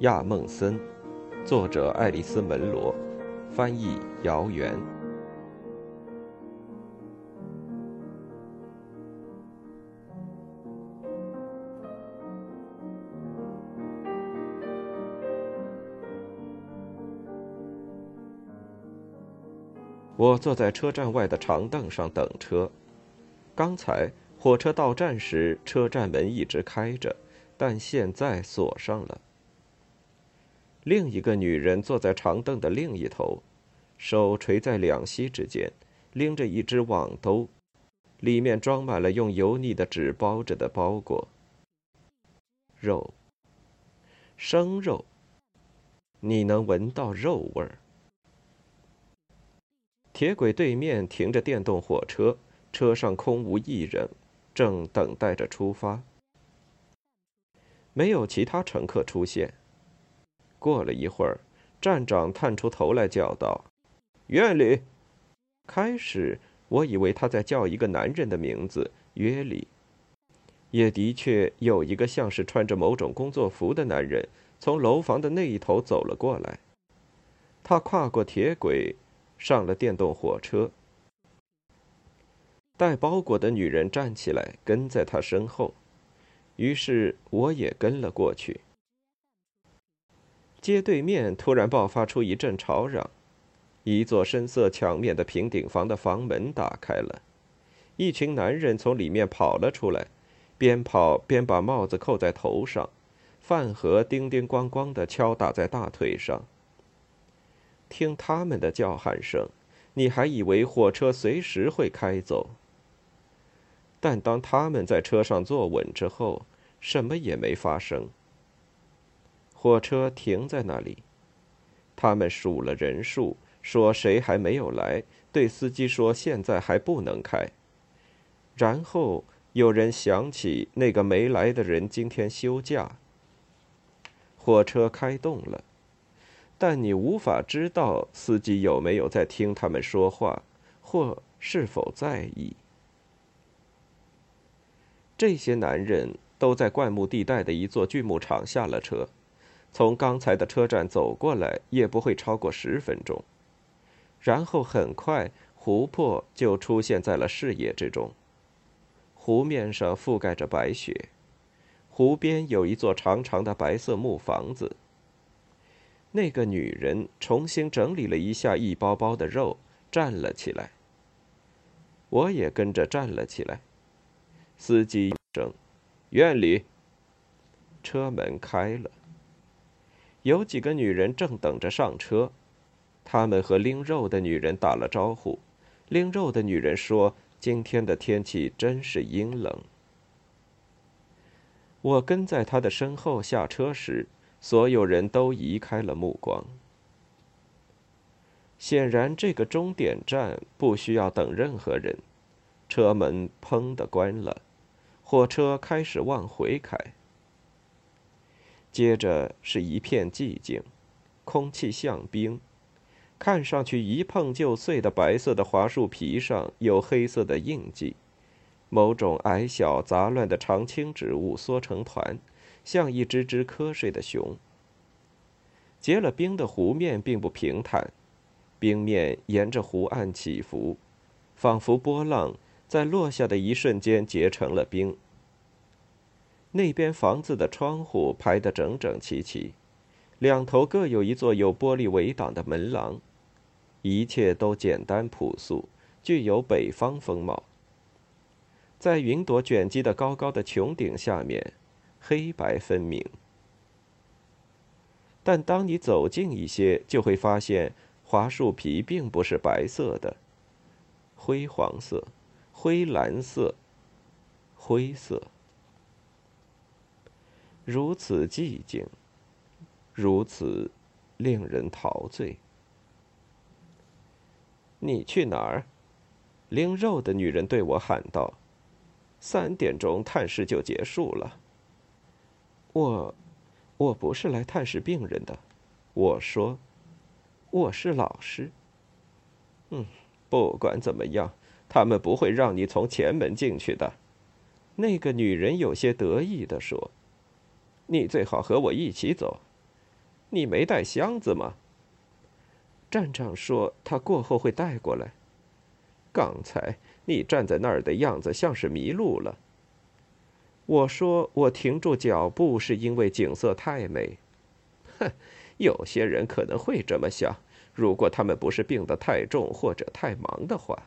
亚梦森，作者爱丽丝·门罗，翻译姚元。我坐在车站外的长凳上等车。刚才火车到站时，车站门一直开着，但现在锁上了。另一个女人坐在长凳的另一头，手垂在两膝之间，拎着一只网兜，里面装满了用油腻的纸包着的包裹。肉，生肉。你能闻到肉味儿。铁轨对面停着电动火车，车上空无一人，正等待着出发。没有其他乘客出现。过了一会儿，站长探出头来叫道：“院里。”开始，我以为他在叫一个男人的名字——约里。也的确有一个像是穿着某种工作服的男人从楼房的那一头走了过来。他跨过铁轨，上了电动火车。带包裹的女人站起来，跟在他身后。于是我也跟了过去。街对面突然爆发出一阵吵嚷，一座深色墙面的平顶房的房门打开了，一群男人从里面跑了出来，边跑边把帽子扣在头上，饭盒叮叮咣咣的敲打在大腿上。听他们的叫喊声，你还以为火车随时会开走。但当他们在车上坐稳之后，什么也没发生。火车停在那里，他们数了人数，说谁还没有来，对司机说现在还不能开。然后有人想起那个没来的人今天休假。火车开动了，但你无法知道司机有没有在听他们说话，或是否在意。这些男人都在灌木地带的一座锯木厂下了车。从刚才的车站走过来也不会超过十分钟，然后很快湖泊就出现在了视野之中。湖面上覆盖着白雪，湖边有一座长长的白色木房子。那个女人重新整理了一下一包包的肉，站了起来。我也跟着站了起来。司机声：“院里。”车门开了。有几个女人正等着上车，他们和拎肉的女人打了招呼。拎肉的女人说：“今天的天气真是阴冷。”我跟在他的身后下车时，所有人都移开了目光。显然，这个终点站不需要等任何人。车门砰的关了，火车开始往回开。接着是一片寂静，空气像冰，看上去一碰就碎的白色的桦树皮上有黑色的印记，某种矮小杂乱的常青植物缩成团，像一只只瞌睡的熊。结了冰的湖面并不平坦，冰面沿着湖岸起伏，仿佛波浪在落下的一瞬间结成了冰。那边房子的窗户排得整整齐齐，两头各有一座有玻璃围挡的门廊，一切都简单朴素，具有北方风貌。在云朵卷积的高高的穹顶下面，黑白分明。但当你走近一些，就会发现桦树皮并不是白色的，灰黄色、灰蓝色、灰色。如此寂静，如此令人陶醉。你去哪儿？拎肉的女人对我喊道：“三点钟探视就结束了。”我，我不是来探视病人的。我说：“我是老师。”嗯，不管怎么样，他们不会让你从前门进去的。”那个女人有些得意地说。你最好和我一起走，你没带箱子吗？站长说他过后会带过来。刚才你站在那儿的样子像是迷路了。我说我停住脚步是因为景色太美。哼，有些人可能会这么想，如果他们不是病得太重或者太忙的话。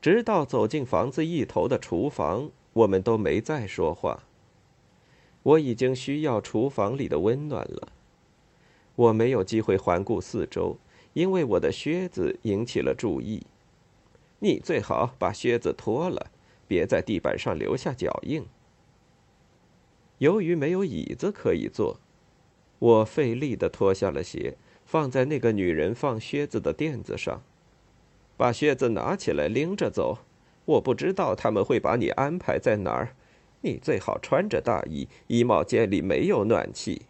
直到走进房子一头的厨房，我们都没再说话。我已经需要厨房里的温暖了。我没有机会环顾四周，因为我的靴子引起了注意。你最好把靴子脱了，别在地板上留下脚印。由于没有椅子可以坐，我费力地脱下了鞋，放在那个女人放靴子的垫子上。把靴子拿起来拎着走。我不知道他们会把你安排在哪儿。你最好穿着大衣，衣帽间里没有暖气。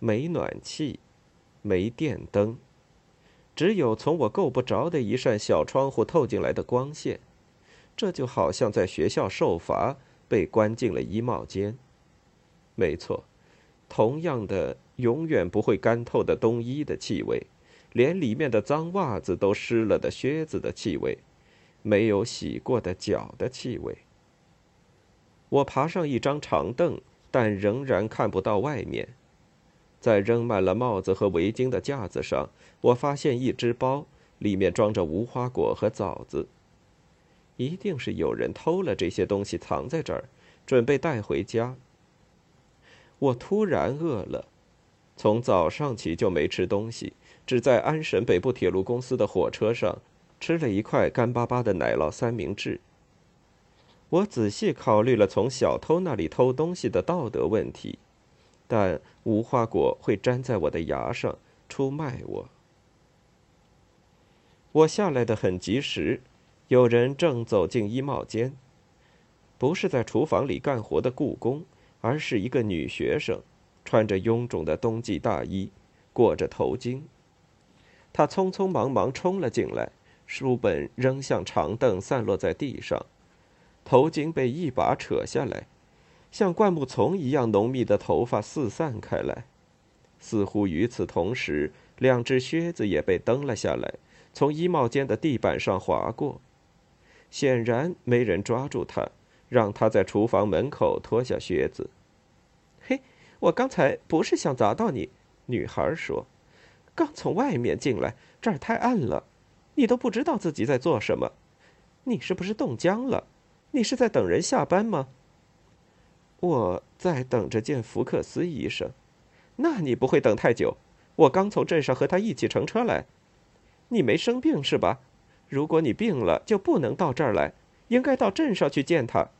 没暖气，没电灯，只有从我够不着的一扇小窗户透进来的光线。这就好像在学校受罚，被关进了衣帽间。没错，同样的，永远不会干透的冬衣的气味，连里面的脏袜子都湿了的靴子的气味，没有洗过的脚的气味。我爬上一张长凳，但仍然看不到外面。在扔满了帽子和围巾的架子上，我发现一只包，里面装着无花果和枣子。一定是有人偷了这些东西，藏在这儿，准备带回家。我突然饿了，从早上起就没吃东西，只在安省北部铁路公司的火车上吃了一块干巴巴的奶酪三明治。我仔细考虑了从小偷那里偷东西的道德问题。但无花果会粘在我的牙上，出卖我。我下来的很及时，有人正走进衣帽间，不是在厨房里干活的雇工，而是一个女学生，穿着臃肿的冬季大衣，裹着头巾。她匆匆忙忙冲了进来，书本扔向长凳，散落在地上，头巾被一把扯下来。像灌木丛一样浓密的头发四散开来，似乎与此同时，两只靴子也被蹬了下来，从衣帽间的地板上滑过。显然没人抓住他，让他在厨房门口脱下靴子。嘿，我刚才不是想砸到你，女孩说，刚从外面进来，这儿太暗了，你都不知道自己在做什么。你是不是冻僵了？你是在等人下班吗？我在等着见福克斯医生，那你不会等太久。我刚从镇上和他一起乘车来。你没生病是吧？如果你病了，就不能到这儿来，应该到镇上去见他。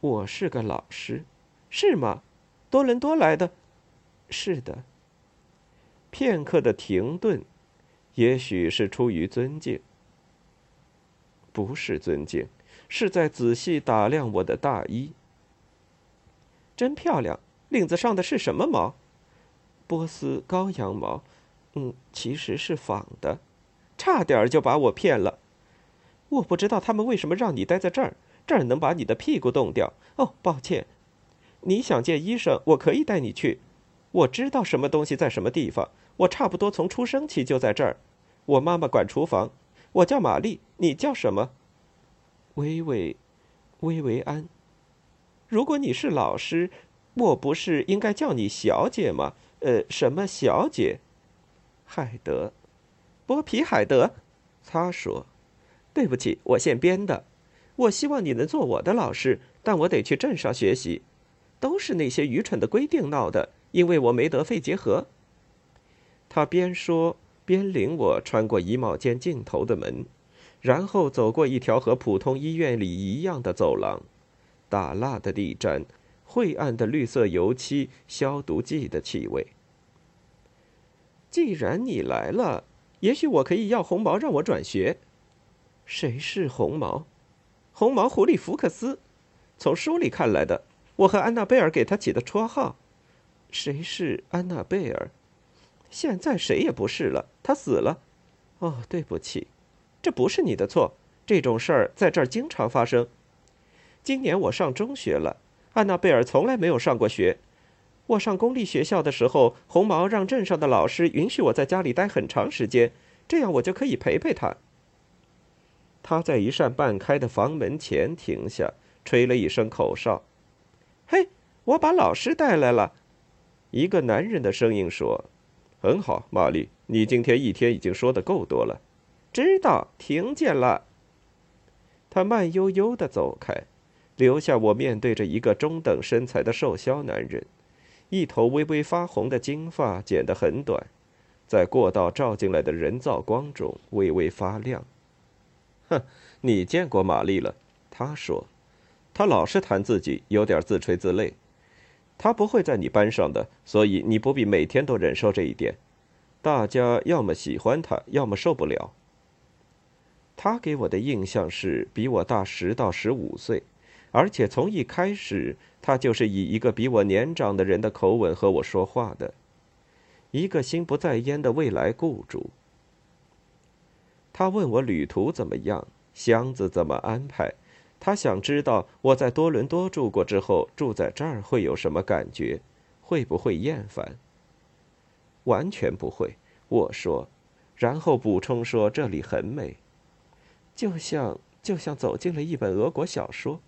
我是个老师，是吗？多伦多来的，是的。片刻的停顿，也许是出于尊敬，不是尊敬，是在仔细打量我的大衣。真漂亮，领子上的是什么毛？波斯羔羊毛，嗯，其实是仿的，差点就把我骗了。我不知道他们为什么让你待在这儿，这儿能把你的屁股冻掉。哦，抱歉，你想见医生，我可以带你去。我知道什么东西在什么地方，我差不多从出生起就在这儿。我妈妈管厨房。我叫玛丽，你叫什么？薇薇，薇薇安。如果你是老师，我不是应该叫你小姐吗？呃，什么小姐？海德，剥皮海德。他说：“对不起，我现编的。我希望你能做我的老师，但我得去镇上学习。都是那些愚蠢的规定闹的，因为我没得肺结核。”他边说边领我穿过衣帽间尽头的门，然后走过一条和普通医院里一样的走廊。打蜡的地毡，晦暗的绿色油漆，消毒剂的气味。既然你来了，也许我可以要红毛让我转学。谁是红毛？红毛狐狸福克斯，从书里看来的。我和安娜贝尔给他起的绰号。谁是安娜贝尔？现在谁也不是了，他死了。哦，对不起，这不是你的错。这种事儿在这儿经常发生。今年我上中学了，安娜贝尔从来没有上过学。我上公立学校的时候，红毛让镇上的老师允许我在家里待很长时间，这样我就可以陪陪他。他在一扇半开的房门前停下，吹了一声口哨。“嘿，我把老师带来了。”一个男人的声音说。“很好，玛丽，你今天一天已经说的够多了。”“知道，听见了。”他慢悠悠的走开，留下我面对着一个中等身材的瘦削男人。一头微微发红的金发剪得很短，在过道照进来的人造光中微微发亮。哼，你见过玛丽了？他说，他老是谈自己，有点自吹自擂。他不会在你班上的，所以你不必每天都忍受这一点。大家要么喜欢他，要么受不了。他给我的印象是比我大十到十五岁，而且从一开始。他就是以一个比我年长的人的口吻和我说话的，一个心不在焉的未来雇主。他问我旅途怎么样，箱子怎么安排，他想知道我在多伦多住过之后住在这儿会有什么感觉，会不会厌烦？完全不会，我说，然后补充说这里很美，就像就像走进了一本俄国小说。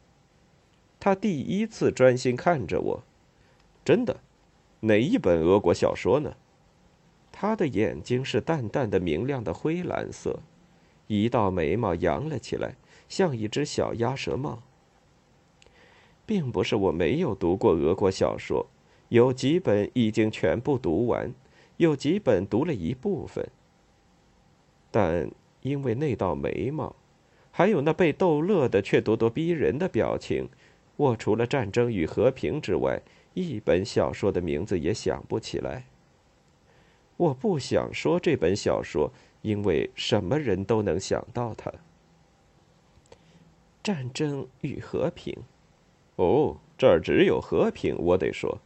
他第一次专心看着我，真的，哪一本俄国小说呢？他的眼睛是淡淡的明亮的灰蓝色，一道眉毛扬了起来，像一只小鸭舌帽。并不是我没有读过俄国小说，有几本已经全部读完，有几本读了一部分。但因为那道眉毛，还有那被逗乐的却咄咄逼人的表情。我除了《战争与和平》之外，一本小说的名字也想不起来。我不想说这本小说，因为什么人都能想到它。《战争与和平》，哦，这儿只有和平，我得说。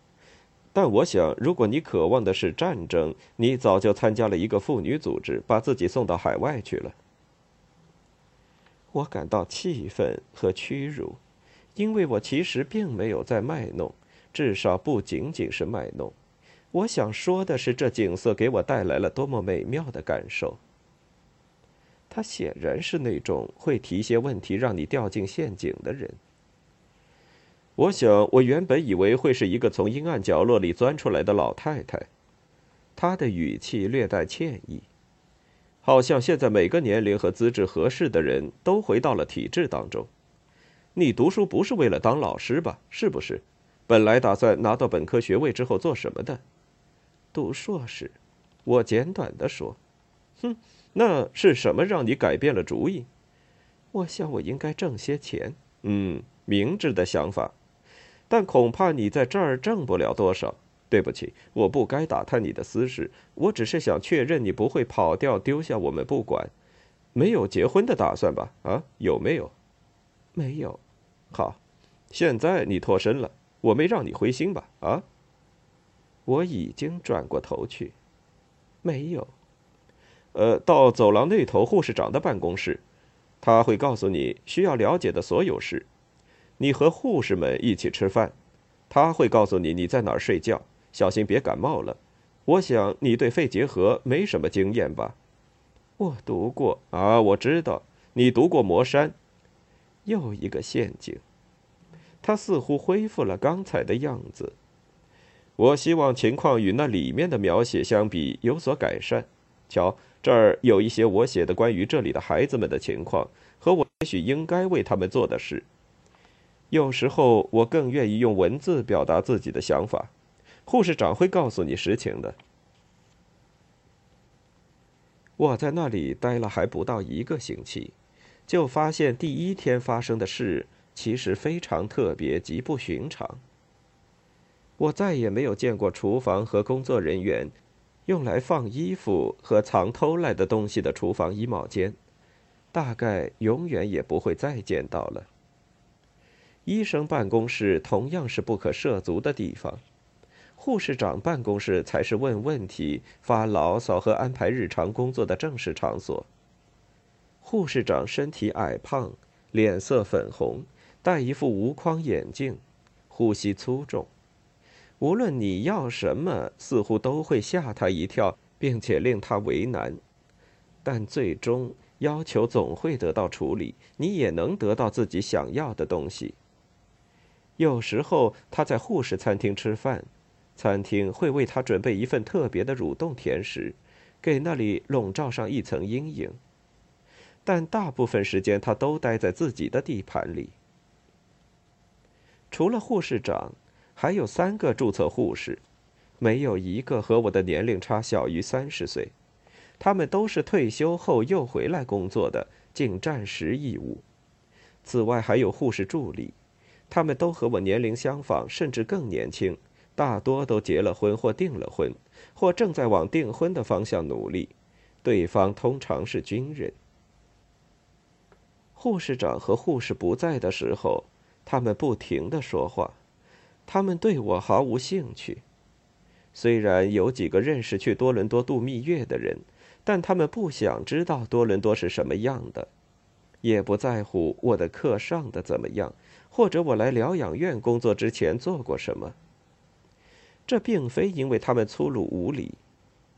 但我想，如果你渴望的是战争，你早就参加了一个妇女组织，把自己送到海外去了。我感到气愤和屈辱。因为我其实并没有在卖弄，至少不仅仅是卖弄。我想说的是，这景色给我带来了多么美妙的感受。他显然是那种会提些问题让你掉进陷阱的人。我想，我原本以为会是一个从阴暗角落里钻出来的老太太。她的语气略带歉意，好像现在每个年龄和资质合适的人都回到了体制当中。你读书不是为了当老师吧？是不是？本来打算拿到本科学位之后做什么的？读硕士。我简短的说。哼，那是什么让你改变了主意？我想我应该挣些钱。嗯，明智的想法。但恐怕你在这儿挣不了多少。对不起，我不该打探你的私事。我只是想确认你不会跑掉，丢下我们不管。没有结婚的打算吧？啊，有没有？没有，好，现在你脱身了，我没让你灰心吧？啊，我已经转过头去，没有。呃，到走廊那头护士长的办公室，他会告诉你需要了解的所有事。你和护士们一起吃饭，他会告诉你你在哪儿睡觉，小心别感冒了。我想你对肺结核没什么经验吧？我读过啊，我知道你读过《魔山》。又一个陷阱，他似乎恢复了刚才的样子。我希望情况与那里面的描写相比有所改善。瞧，这儿有一些我写的关于这里的孩子们的情况和我也许应该为他们做的事。有时候我更愿意用文字表达自己的想法。护士长会告诉你实情的。我在那里待了还不到一个星期。就发现第一天发生的事其实非常特别，极不寻常。我再也没有见过厨房和工作人员用来放衣服和藏偷来的东西的厨房衣帽间，大概永远也不会再见到了。医生办公室同样是不可涉足的地方，护士长办公室才是问问题、发牢骚和安排日常工作的正式场所。护士长身体矮胖，脸色粉红，戴一副无框眼镜，呼吸粗重。无论你要什么，似乎都会吓他一跳，并且令他为难。但最终要求总会得到处理，你也能得到自己想要的东西。有时候他在护士餐厅吃饭，餐厅会为他准备一份特别的蠕动甜食，给那里笼罩上一层阴影。但大部分时间他都待在自己的地盘里。除了护士长。还有三个注册护士，没有一个和我的年龄差小于三十岁。他们都是退休后又回来工作的，尽战时义务。此外还有护士助理，他们都和我年龄相仿，甚至更年轻，大多都结了婚或订了婚，或正在往订婚的方向努力。对方通常是军人。护士长和护士不在的时候，他们不停的说话。他们对我毫无兴趣，虽然有几个认识去多伦多度蜜月的人，但他们不想知道多伦多是什么样的，也不在乎我的课上的怎么样，或者我来疗养院工作之前做过什么。这并非因为他们粗鲁无礼，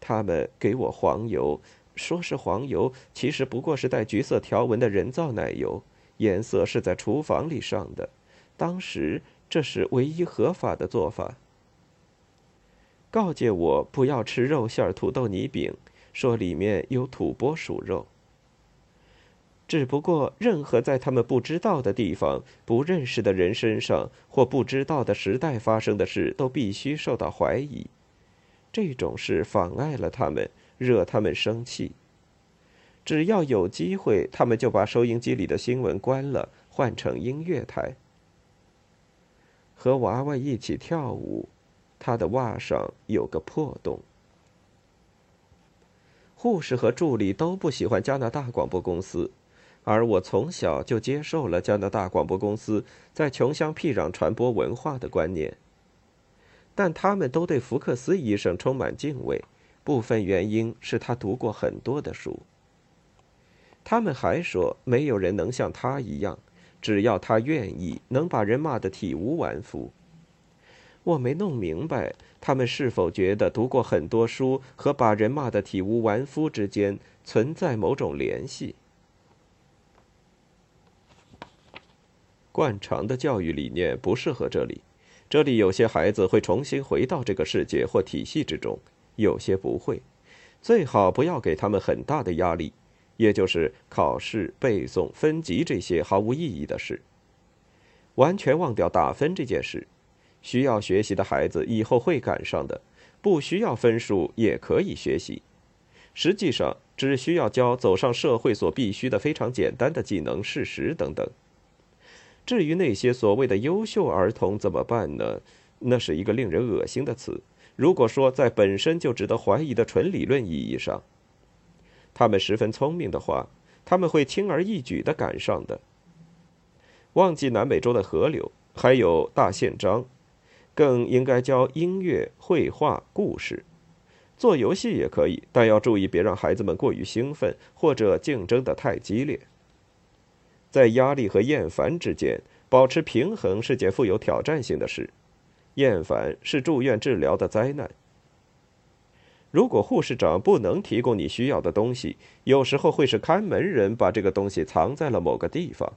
他们给我黄油，说是黄油，其实不过是带橘色条纹的人造奶油，颜色是在厨房里上的，当时。这是唯一合法的做法。告诫我不要吃肉馅土豆泥饼，说里面有土拨鼠肉。只不过，任何在他们不知道的地方、不认识的人身上或不知道的时代发生的事，都必须受到怀疑。这种事妨碍了他们，惹他们生气。只要有机会，他们就把收音机里的新闻关了，换成音乐台。和娃娃一起跳舞，他的袜上有个破洞。护士和助理都不喜欢加拿大广播公司，而我从小就接受了加拿大广播公司在穷乡僻壤传播文化的观念。但他们都对福克斯医生充满敬畏，部分原因是他读过很多的书。他们还说，没有人能像他一样。只要他愿意，能把人骂得体无完肤。我没弄明白，他们是否觉得读过很多书和把人骂得体无完肤之间存在某种联系？惯常的教育理念不适合这里。这里有些孩子会重新回到这个世界或体系之中，有些不会。最好不要给他们很大的压力。也就是考试、背诵、分级这些毫无意义的事，完全忘掉打分这件事。需要学习的孩子以后会赶上的，不需要分数也可以学习。实际上，只需要教走上社会所必须的非常简单的技能、事实等等。至于那些所谓的优秀儿童怎么办呢？那是一个令人恶心的词。如果说在本身就值得怀疑的纯理论意义上，他们十分聪明的话，他们会轻而易举的赶上的。忘记南美洲的河流，还有大宪章，更应该教音乐、绘画、故事，做游戏也可以，但要注意别让孩子们过于兴奋或者竞争的太激烈。在压力和厌烦之间保持平衡是件富有挑战性的事，厌烦是住院治疗的灾难。如果护士长不能提供你需要的东西，有时候会是看门人把这个东西藏在了某个地方。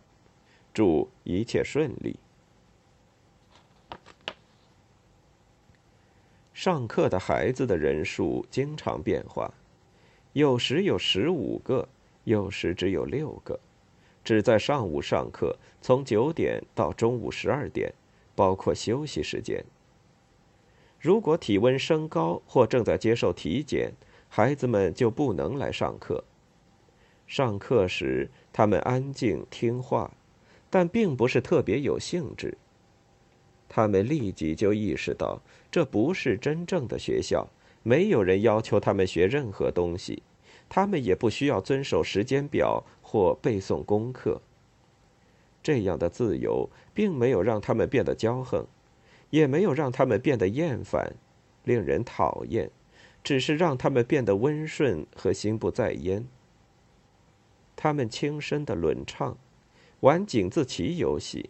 祝一切顺利。上课的孩子的人数经常变化，有时有十五个，有时只有六个，只在上午上课，从九点到中午十二点，包括休息时间。如果体温升高或正在接受体检，孩子们就不能来上课。上课时，他们安静听话，但并不是特别有兴致。他们立即就意识到，这不是真正的学校，没有人要求他们学任何东西，他们也不需要遵守时间表或背诵功课。这样的自由并没有让他们变得骄横。也没有让他们变得厌烦、令人讨厌，只是让他们变得温顺和心不在焉。他们轻声的轮唱，玩井字棋游戏，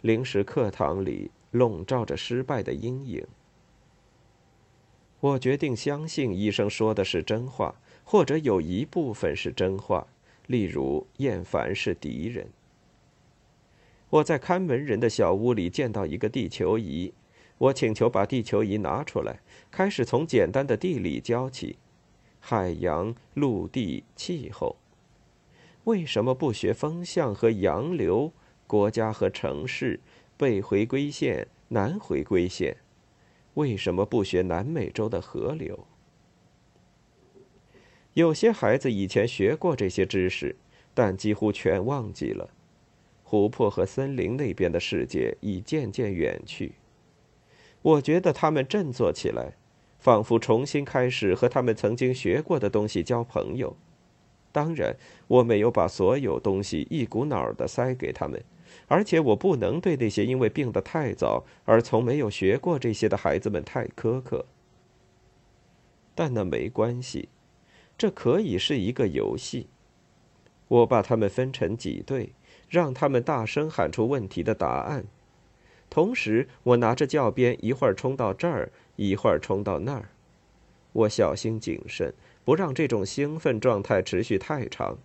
临时课堂里笼罩着失败的阴影。我决定相信医生说的是真话，或者有一部分是真话，例如厌烦是敌人。我在看门人的小屋里见到一个地球仪，我请求把地球仪拿出来，开始从简单的地理教起：海洋、陆地、气候。为什么不学风向和洋流？国家和城市？北回归线、南回归线？为什么不学南美洲的河流？有些孩子以前学过这些知识，但几乎全忘记了。湖泊和森林那边的世界已渐渐远去。我觉得他们振作起来，仿佛重新开始和他们曾经学过的东西交朋友。当然，我没有把所有东西一股脑儿的塞给他们，而且我不能对那些因为病得太早而从没有学过这些的孩子们太苛刻。但那没关系，这可以是一个游戏。我把他们分成几队。让他们大声喊出问题的答案，同时我拿着教鞭，一会儿冲到这儿，一会儿冲到那儿。我小心谨慎，不让这种兴奋状态持续太长。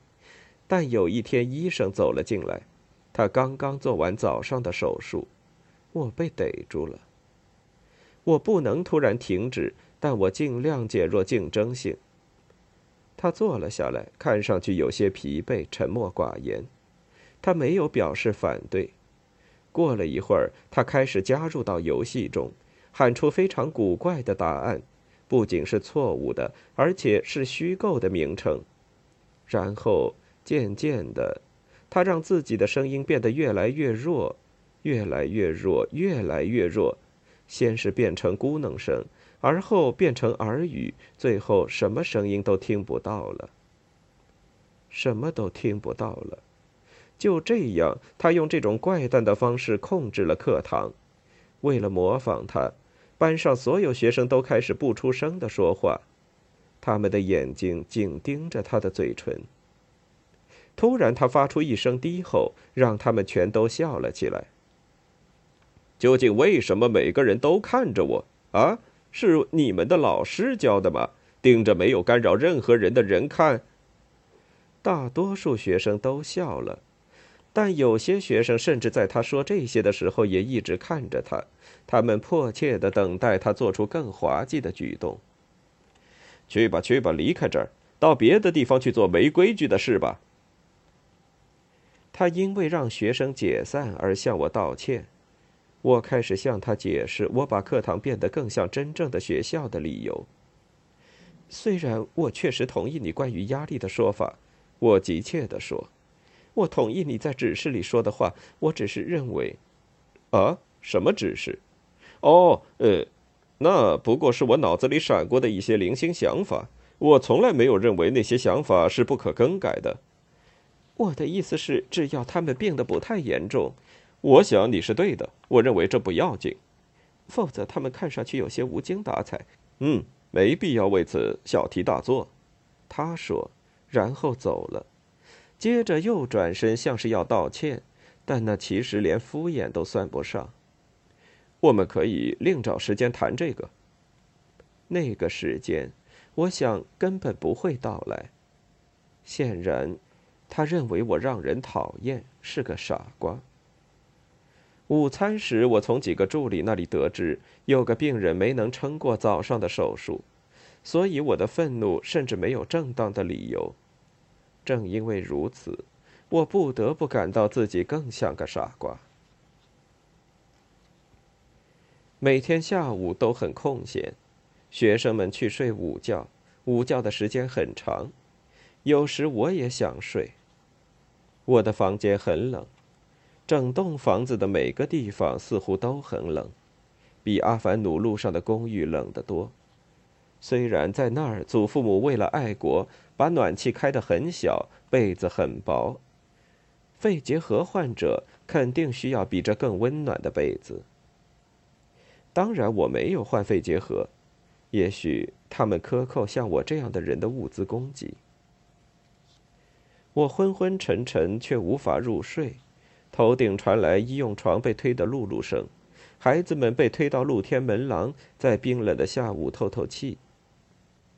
但有一天，医生走了进来，他刚刚做完早上的手术，我被逮住了。我不能突然停止，但我尽量减弱竞争性。他坐了下来，看上去有些疲惫，沉默寡言。他没有表示反对。过了一会儿，他开始加入到游戏中，喊出非常古怪的答案，不仅是错误的，而且是虚构的名称。然后渐渐的，他让自己的声音变得越来越弱，越来越弱，越来越弱。先是变成咕哝声，而后变成耳语，最后什么声音都听不到了。什么都听不到了。就这样，他用这种怪诞的方式控制了课堂。为了模仿他，班上所有学生都开始不出声的说话，他们的眼睛紧盯着他的嘴唇。突然，他发出一声低吼，让他们全都笑了起来。究竟为什么每个人都看着我啊？是你们的老师教的吗？盯着没有干扰任何人的人看。大多数学生都笑了。但有些学生甚至在他说这些的时候，也一直看着他。他们迫切的等待他做出更滑稽的举动。去吧，去吧，离开这儿，到别的地方去做没规矩的事吧。他因为让学生解散而向我道歉。我开始向他解释，我把课堂变得更像真正的学校的理由。虽然我确实同意你关于压力的说法，我急切地说。我同意你在指示里说的话，我只是认为，啊，什么指示？哦，呃，那不过是我脑子里闪过的一些零星想法。我从来没有认为那些想法是不可更改的。我的意思是，只要他们病得不太严重，我想你是对的。我认为这不要紧，否则他们看上去有些无精打采。嗯，没必要为此小题大做。他说，然后走了。接着又转身，像是要道歉，但那其实连敷衍都算不上。我们可以另找时间谈这个。那个时间，我想根本不会到来。显然，他认为我让人讨厌，是个傻瓜。午餐时，我从几个助理那里得知，有个病人没能撑过早上的手术，所以我的愤怒甚至没有正当的理由。正因为如此，我不得不感到自己更像个傻瓜。每天下午都很空闲，学生们去睡午觉，午觉的时间很长。有时我也想睡。我的房间很冷，整栋房子的每个地方似乎都很冷，比阿凡努路上的公寓冷得多。虽然在那儿，祖父母为了爱国，把暖气开得很小，被子很薄。肺结核患者肯定需要比这更温暖的被子。当然，我没有患肺结核，也许他们克扣像我这样的人的物资供给。我昏昏沉沉，却无法入睡，头顶传来医用床被推的辘辘声，孩子们被推到露天门廊，在冰冷的下午透透气。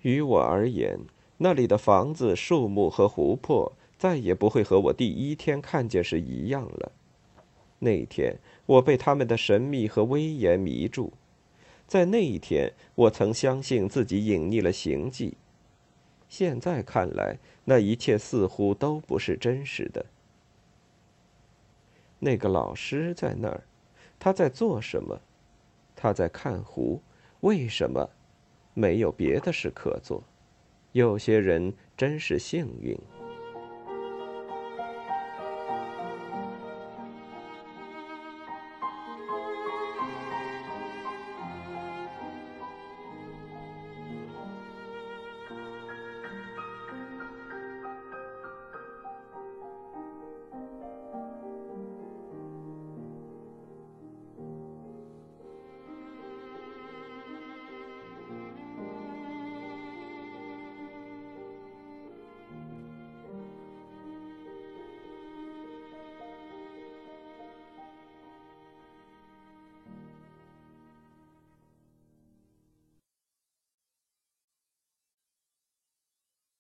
于我而言，那里的房子、树木和湖泊再也不会和我第一天看见时一样了。那一天，我被他们的神秘和威严迷住。在那一天，我曾相信自己隐匿了行迹。现在看来，那一切似乎都不是真实的。那个老师在那儿，他在做什么？他在看湖。为什么？没有别的事可做。有些人真是幸运。